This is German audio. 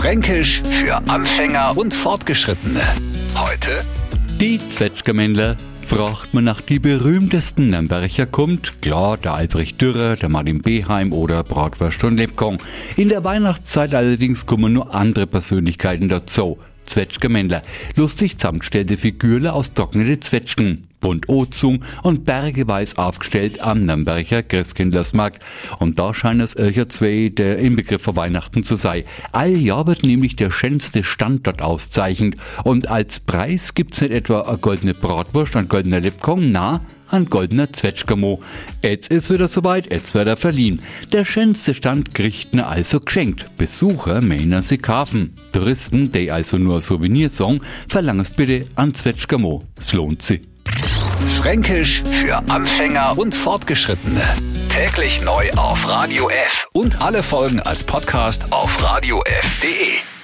Fränkisch für Anfänger und Fortgeschrittene. Heute Die Zwetschgemändler fragt man nach die berühmtesten Nürnberger kommt, klar, der Albrecht Dürrer, der Martin Beheim oder Bratwurst und Lebkong. In der Weihnachtszeit allerdings kommen nur andere Persönlichkeiten dazu. Zwetschgemändler, lustig zusammengestellte Figürle aus trocknete Zwetschgen, bunt Ozung und bergeweis aufgestellt am Nürnberger Christkindlersmarkt. Und da scheint es euch zwei der Inbegriff für Weihnachten zu sein. All Jahr wird nämlich der schönste Stand dort auszeichnet. Und als Preis gibt's nicht etwa eine goldene Bratwurst, ein goldener Lipkong, na, ein goldener Zwetschgemo. Jetzt ist wieder soweit, jetzt wird er verliehen. Der schönste Stand kriegt ne also geschenkt. Besucher meinen sie kaufen. Touristen, die also nur Souvenir sagen, verlangst bitte an Zwetschgemo. Es lohnt sich. Fränkisch für Anfänger und Fortgeschrittene. Täglich neu auf Radio F und alle Folgen als Podcast auf radiof.de.